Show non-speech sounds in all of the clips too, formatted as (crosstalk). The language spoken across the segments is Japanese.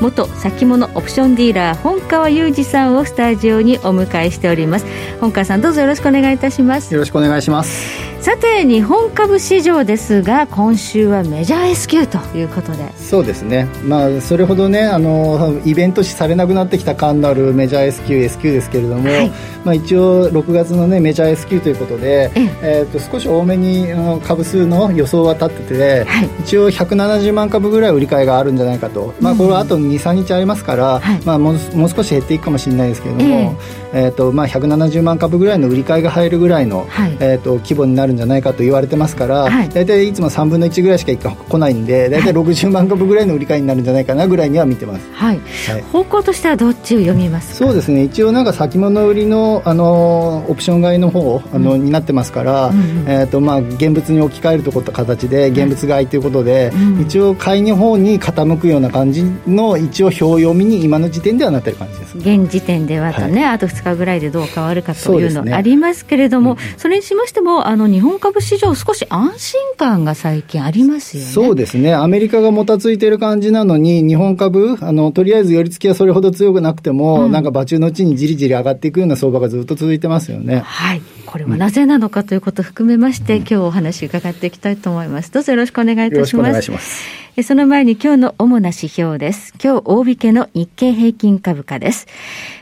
元先物オプションディーラー本川裕二さんをスタジオにお迎えしております。本川さんどうぞよろしくお願いいたします。よろしくお願いします。さて日本株市場ですが今週はメジャー S q ということで。そうですね。まあそれほどねあのイベント視されなくなってきた感のあるメジャー S q S q ですけれども、はい、まあ一応6月のねメジャー S q ということでえー、と少し多めに株数の予想は立ってて、はい、一応170万株ぐらい売り買いがあるんじゃないかと、まあこれはあと23日ありますから、はい、まあもうもう少し減っていくかもしれないですけれども、えー、えーとまあ170万株ぐらいの売り買いが入るぐらいの、はい、えー、と規模になるんじゃないかと言われてますから、はい、大体いつも3分の1ぐらいしか来ないんで大体60万株ぐらいの売り買いになるんじゃないかなぐらいには見てます、はい、はい、方向としてはどっちを読みますそうですね。一応なんか先物売りのあのオプション買いの方あの、うん、になってますから、うんうん、えーとまあ、現物に置き換えるところと形で現物買いということで、うん、一応買いの方に傾くような感じの一応表読みに今の時点ではなってる感じです。現時点ではとね、はい、あと2日ぐらいでどう変わるかというのありますけれども、そ、ねうん、それにしましてもあの日本株市場少し安心感が最近ありますよね。そうですね。アメリカがもたついてる感じなのに、日本株、あの、とりあえず寄り付きはそれほど強くなくても、うん、なんか場中のうちにじりじり上がっていくような相場がずっと続いてますよね。はい。これはなぜなのかということを含めまして、うん、今日お話伺っていきたいと思います。どうぞよろしくお願いいたします。よろしくお願いします。その前に今日の主な指標です。今日大引けの日経平均株価です。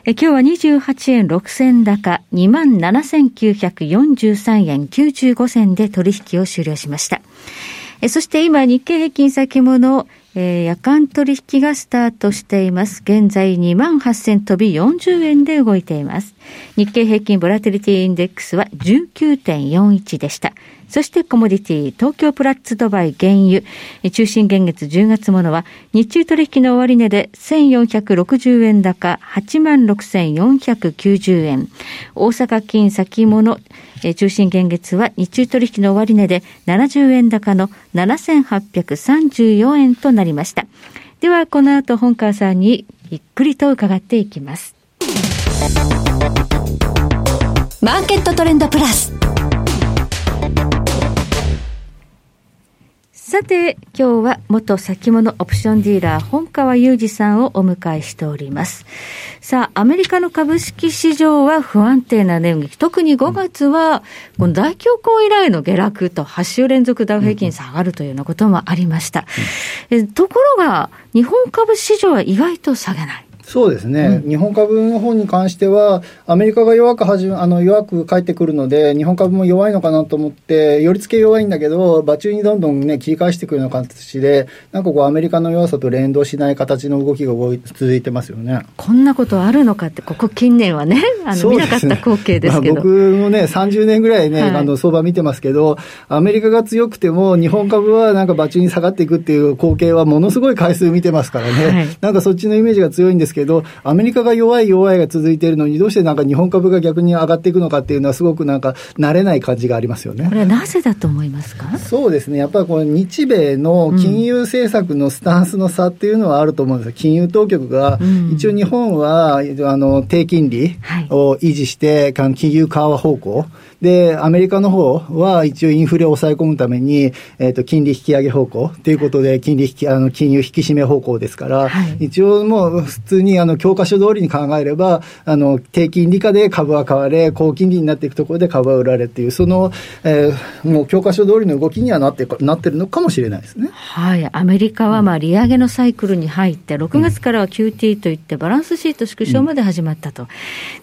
今日は28円6銭高、27,943円95銭で取引を終了しました。そして今日経平均先物、えー、夜間取引がスタートしています。現在2万8000飛び40円で動いています。日経平均ボラテリティインデックスは19.41でした。そしてコモディティ、東京プラッツドバイ原油、中心現月10月ものは、日中取引の終値で1460円高、86,490円。大阪金先物、中心現月は日中取引の終値で70円高の7834円となりました。では、この後本川さんにゆっくりと伺っていきます。マーケットトレンドプラス。さて、今日は元先物オプションディーラー、本川裕二さんをお迎えしております。さあ、アメリカの株式市場は不安定な値動き。特に5月は、この大恐慌以来の下落と8週連続ダウ平均下がるというようなこともありました。うん、ところが、日本株市場は意外と下げない。そうですね、うん、日本株の方に関しては、アメリカが弱く始めあの弱く返ってくるので、日本株も弱いのかなと思って、寄り付け弱いんだけど、場中にどんどん、ね、切り返してくるような形で、なんかこう、アメリカの弱さと連動しない形の動きが続いてますよね。こんなことあるのかって、ここ近年はね、あの、見なかった光景ですけど、まあ、僕もね、30年ぐらいね、はい、あの相場見てますけど、アメリカが強くても、日本株はなんか場中に下がっていくっていう光景は、ものすごい回数見てますからね、はい、なんかそっちのイメージが強いんですけど、アメリカが弱い弱いが続いているのに、どうしてなんか日本株が逆に上がっていくのかっていうのは、すごくなんか、慣れない感じがありますよね。これはなぜだと思いますか？そうですね、やっぱりこの日米の金融政策のスタンスの差っていうのはあると思うんですよ、金融当局が、一応日本は、あの低金利を維持して、金融緩和方向。で、アメリカの方は一応インフレを抑え込むために、えっ、ー、と、金利引き上げ方向ということで、金利引き、あの、金融引き締め方向ですから、はい、一応もう普通にあの、教科書通りに考えれば、あの、低金利下で株は買われ、高金利になっていくところで株は売られっていう、その、えー、もう教科書通りの動きにはなってなってるのかもしれないですね。はい。アメリカはまあ、利上げのサイクルに入って、6月からは QT といって、バランスシート縮小まで始まったと。うん、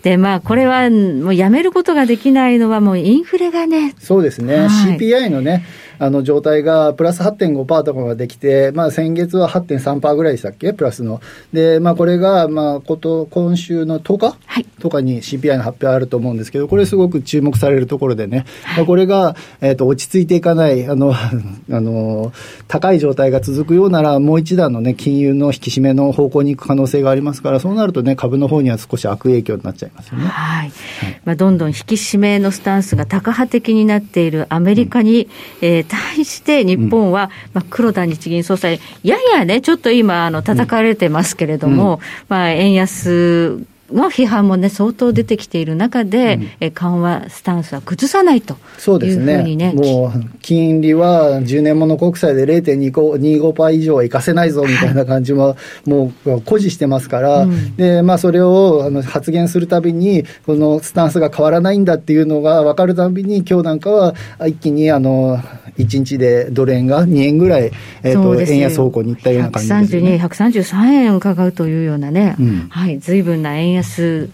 で、まあ、これはもうやめることができないのは、もうインフレがね。そうですね。はい、CPI のね、あの状態がプラス8.5%とかができて、まあ、先月は8.3%ぐらいでしたっけ、プラスの。で、まあ、これが、まあ、こと今週の10日、はい、とかに CPI の発表あると思うんですけど、これすごく注目されるところでね、はい、これが、えーと、落ち着いていかない、あの、(laughs) あの、高い状態が続くようなら、もう一段のね、金融の引き締めの方向に行く可能性がありますから、そうなるとね、株の方には少し悪影響になっちゃいますよね。はい。はい、まあ、どんどん引き締めのスタンスがタカ派的になっているアメリカに、うん、えー、対して日本は、まあ、黒田日銀総裁、ややね、ちょっと今、あの、叩かれてますけれども、うん、まあ、円安の批判もね、相当出てきている中で、うん、緩和スタンスは崩さないとそうですね、ねもう金利は10年もの国債で0.25%以上はいかせないぞみたいな感じも、もう誇示してますから、うん、でまあ、それをあの発言するたびに、このスタンスが変わらないんだっていうのが分かるたびに、今日なんかは一気にあの1日でドル円が2円ぐらい、えーと、円安方向にいったような感じです、ね、132、133円伺うというようなね、うん、はい、随分な円安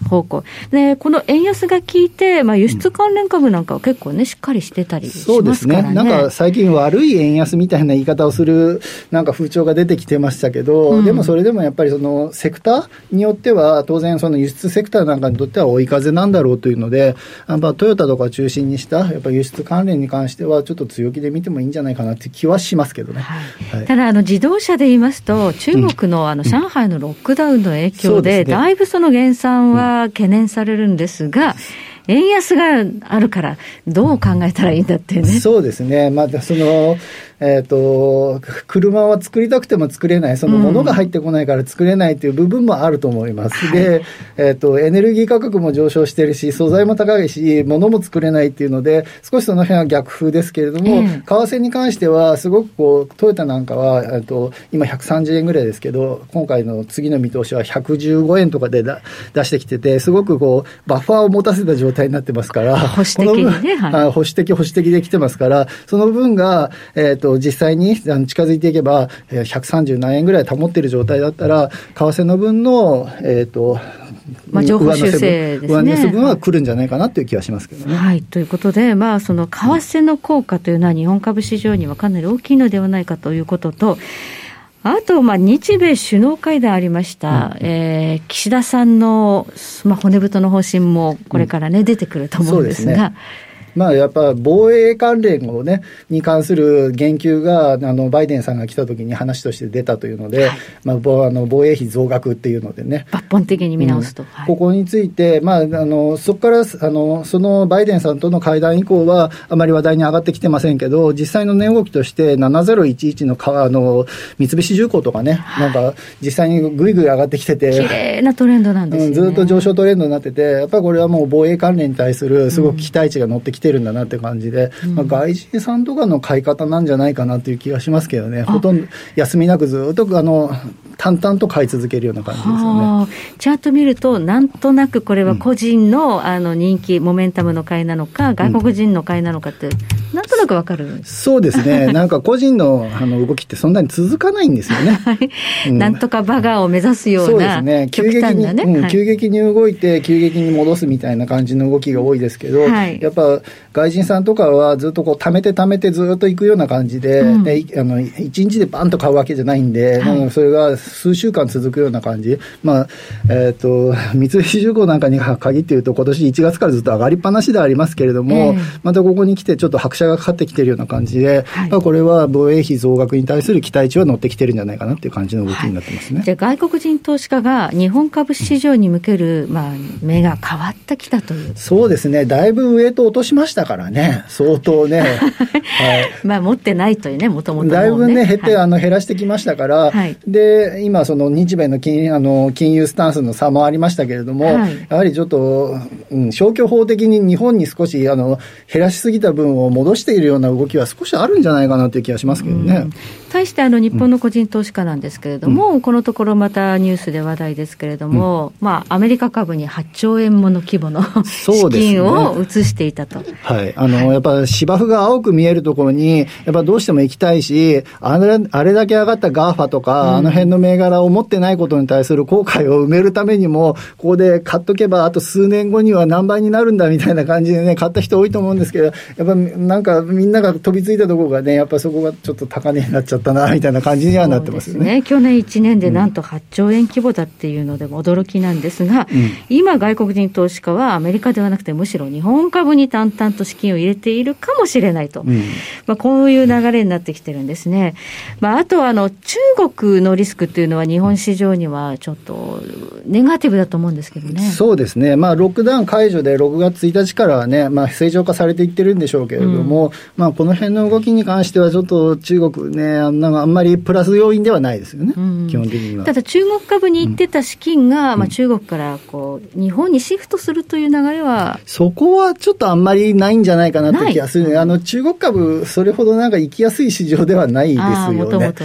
方向。で、この円安が効いて、まあ、輸出関連株なんかは結構ね、しっかりしてたりしますからね。そうですね。なんか最近悪い円安みたいな言い方をする、なんか風潮が出てきてましたけど、うん、でもそれでもやっぱりそのセクターによっては、当然その輸出セクターなんかにとっては追い風なんだろうというので、やっぱトヨタとか中心にした、やっぱ輸出関連に関しては、ちょっと強気で見てもいいんじゃないかなって気はしますけどね。はいはい、ただあの、自動車で言いますと、中国のあの上海のロックダウンの影響で、だいぶその減さんは懸念されるんですが、円安があるから、どう考えたらいいんだってね。そうですね。まあ、その、えっ、ー、と、車は作りたくても作れない、そのものが入ってこないから作れないという部分もあると思います。うん、で、えっ、ー、と、エネルギー価格も上昇してるし、素材も高いし、物も作れないっていうので、少しその辺は逆風ですけれども、うん、為替に関しては、すごくこう、トヨタなんかは、えっと、今130円ぐらいですけど、今回の次の見通しは115円とかでだ出してきてて、すごくこう、バッファーを持たせた状態になってますから、保守的にね、はい、保守的、保守的できてますから、その分が、えっ、ー、と、実際に近づいていけば、130何円ぐらい保っている状態だったら、為替の分の、えっ、ー、と、まあ、情報修正ですね。上乗せ分は来るんじゃないかなという気はしますけどね。はい、ということで、まあ、その為替の効果というのは、日本株市場にはかなり大きいのではないかということと、あと、まあ、日米首脳会談ありました、うん、えー、岸田さんの、まあ、骨太の方針もこれからね、うん、出てくると思うんですが。そうですねまあ、やっぱ防衛関連をね、に関する言及が、あの、バイデンさんが来た時に話として出たというので、はい、まあ、あの防衛費増額っていうのでね。抜本的に見直すと。うん。はい、ここについて、まあ、あの、そこから、あの、そのバイデンさんとの会談以降は、あまり話題に上がってきてませんけど、実際の値動きとして、7011のあの三菱重工とかね、はい、なんか、実際にぐいぐい上がってきてて、綺麗なトレンドなんですね、うん、ずっと上昇トレンドになってて、やっぱりこれはもう防衛関連に対するすごく期待値が乗ってきてるんだなって感じで、うん、まあ、外人さんとかの買い方なんじゃないかなという気がしますけどね、ほとんど休みなくずっとあの淡々と買い続けるような感じですよね。チャート見ると、なんとなくこれは個人のうん、あの人気、モメンタムの買いなのか、外国人の買いなのかって、なんとなくわかる。そうですね、(laughs) なんか個人のあの動きってそんなに続かないんですよね。うん、なんとかバガーを目指すような、そうですね、急激に、ね。うん、急激に動いて、急激に戻すみたいな感じの動きが多いですけど、はい、やっぱ外人さんとかはずっとこう、貯めて貯めてずっといくような感じで、うん、であの1日でバンと買うわけじゃないんで、はい、それが数週間続くような感じ、まあえーと、三菱重工なんかに限って言うと、今年1月からずっと上がりっぱなしではありますけれども、えー、またここに来て、ちょっと拍車がかかってきてるような感じで、はい、まあ、これは防衛費増額に対する期待値は乗ってきてるんじゃないかなっていう感じの動きになってますね、はい、じゃあ、外国人投資家が日本株市場に向ける、まあ、目が変わってきたという。そうですね、だいぶウエイト落としましたからね、相当ね。(laughs) はい、まあ持ってないというね、もともと、ね、だいぶね、減って、はい、あの減らしてきましたから、はい、で今、その日米の金あの金融スタンスの差もありましたけれども、はい、やはりちょっと、うん、消去法的に日本に少しあの減らしすぎた分を戻しているような動きは少しあるんじゃないかなという気がしますけどね。対してあの日本の個人投資家なんですけれども、うん、このところまたニュースで話題ですけれども、うん、まあ、アメリカ株に8兆円もの規模の資金を移していたと。はい、あの、やっぱ芝生が青く見えるところに、やっぱどうしても行きたいし、あれあれだけ上がった GAFA とか、うん、あの辺の銘柄を持ってないことに対する後悔を埋めるためにも、ここで買っとけば、あと数年後には何倍になるんだみたいな感じでね、買った人多いと思うんですけど、やっぱなんかみんなが飛びついたところがね、やっぱりそこがちょっと高値になっちゃったな、(laughs) みたいな感じにはなってますよね。ね去年1年でなんと8兆円規模だっていうのでも驚きなんですが、うん、今、外国人投資家はアメリカではなくて、むしろ日本株に淡々と資金を入れているかもしれないと、うん、まあ、こういう流れになってきてるんですね。まあ、あとはあの中国のリスクっていうのは、日本市場にはちょっとネガティブだと思うんですけどね。そうですね、まあ、ロックダウン解除で6月1日からはね、まあ、正常化されていってるんでしょうけれども、うん、まあ、この辺の動きに関しては、ちょっと中国ね、あんあんまりプラス要因ではないですよね、うん、基本的には。ただ、中国株に行ってた資金が、うん、まあ、中国からこう日本にシフトするという流れはそこはちょっとあんまりないんじゃないかなって気がする、ね、あの中国株、それほどなんか行きやすい市場ではないですよね。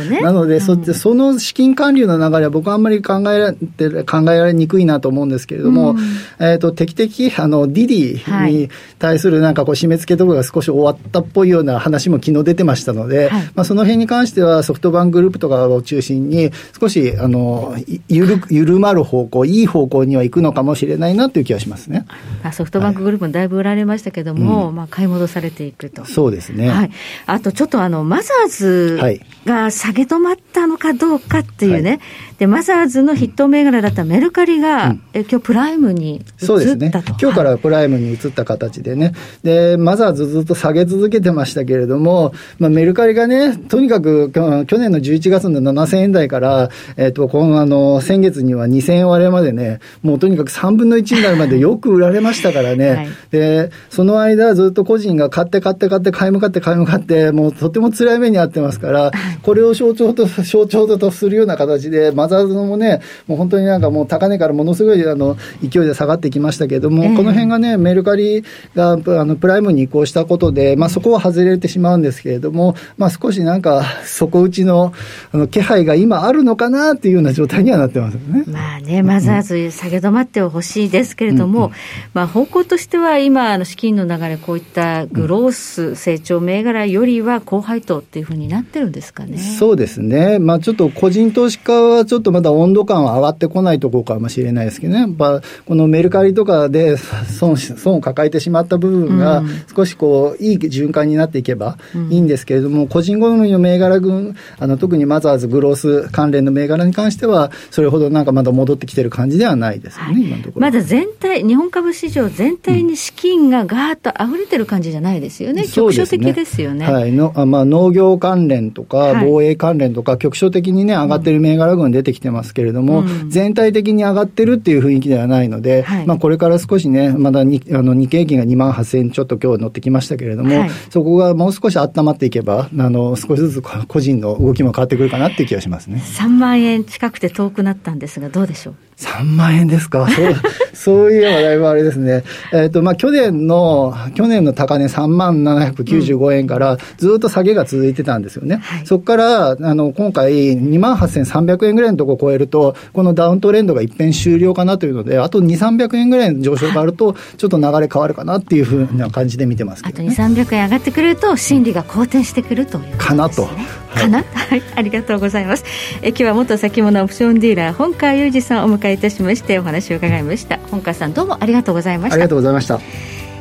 ね。なので、そその資金管理の流れは、僕はあんまり考えられ考えられにくいなと思うんですけれども、えーと、と的々あの、ディディに対するなんかこう締め付けとかが少し終わったっぽいような話も昨日出てましたので、はい、まあ、その辺に関してはソフトバンクグループとかを中心に、少しあのゆる (laughs) 緩まる方向、いい方向には行くのかもしれないなという気がしますね。ソフトバンクグループもだいぶ売られましたけども、はい、まあ、買い戻されていくと。そうですね、はい、あとちょっとあのマザーズが下げ止まったのかどうかっていうね、はい、でマザーズの筆頭銘柄だったメルカリが、うん、え今日プライムに移ったと。そうですね、今日からプライムに移った形でね、でマザーズずっと下げ続けてましたけれども、まあ、メルカリがね、とにかく去年の11月の7000円台から、えっ、ー、と、このあの先月には2000円割れまでね、もうとにかく3分の1になるまでよく売られましたからね、はい、でその間、ずっと個人が買って買って買って、買い向かって買い向かって、もうとても辛い目に遭ってますから、これを象徴と象徴とするような形で、マザーズもね、もう本当になんかもう高値からものすごいあの勢いで下がってきましたけれども、えー、この辺がね、メルカリがあのプライムに移行したことで、まあ、そこは外れてしまうんですけれども、まあ、少しなんか、底打ちのあの気配が今あるのかなっていうような状態にはなってますよね。まあね、マザーズ下げ止まってほしいですけれども、うんうん、まあ、方向としては今、あの資金の流れ、こういったグロース成長銘柄よりは高配当っていうふうになってるんですかね。そうですね。まあ、ちょっと個人投資家はちょっとまだ温度感は上がってこないところかもしれないですけどね。やっぱ、このメルカリとかで損損を抱えてしまった部分が少しこう、いい循環になっていけばいいんですけれども、うん、個人好みの銘柄群、あの特にマザーズ、グロース関連の銘柄に関しては、それほどなんかまだ戻ってきてる感じではないですよね、はい、今のところ。まだ全体、日本株市場全体に資金がガーッと溢れてる感じじゃないですよね、うん、局所的ですよね。はい。のあまあ、農業関連とか、防衛関連とか、局所的にね、上がってる銘柄群出てきてますけれども、うん、全体的に上がってるっていう雰囲気ではないので、はい、まあ、これから少しね、まだにあの日経平均が2万8000円ちょっと今日乗ってきましたけれども、はい、そこがもう少し温まっていけば、あの少しずつ個人の動きも変わってくるかなっていう気がしますね。3万円近くて遠くなったんですが、どうでしょう？3万円ですか、そう (laughs) そういえばだいぶあれですね、えーとまあ、去年の去年の高値3万795円からずっと下げが続いてたんですよね、うんそこからあの今回、2万8300円ぐらいのところを超えると、このダウントレンドが一変終了かなというので、あと2、300円ぐらいの上昇があると、ちょっと流れ変わるかなっていうふうな感じで見てますけど、ね、あと2、300円上がってくると、心理が好転してくるという、ね、かなと。かな、はい、ありがとうございます。え今日は元先物オプションディーラー本川裕二さんをお迎えいたしましてお話を伺いました。本川さんどうもありがとうございました。ありがとうございました。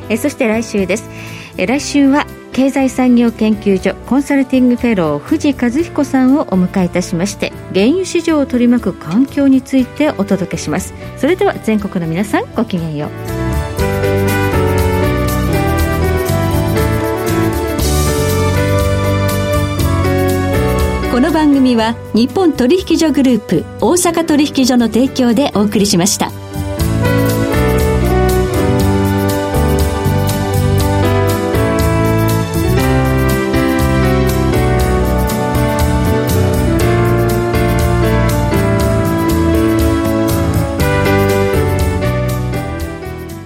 えそして来週です。え来週は経済産業研究所コンサルティングフェロー藤和彦さんをお迎えいたしまして原油市場を取り巻く環境についてお届けしますそれでは全国の皆さんごきげんようこの番組は日本取引所グループ大阪取引所の提供でお送りしました。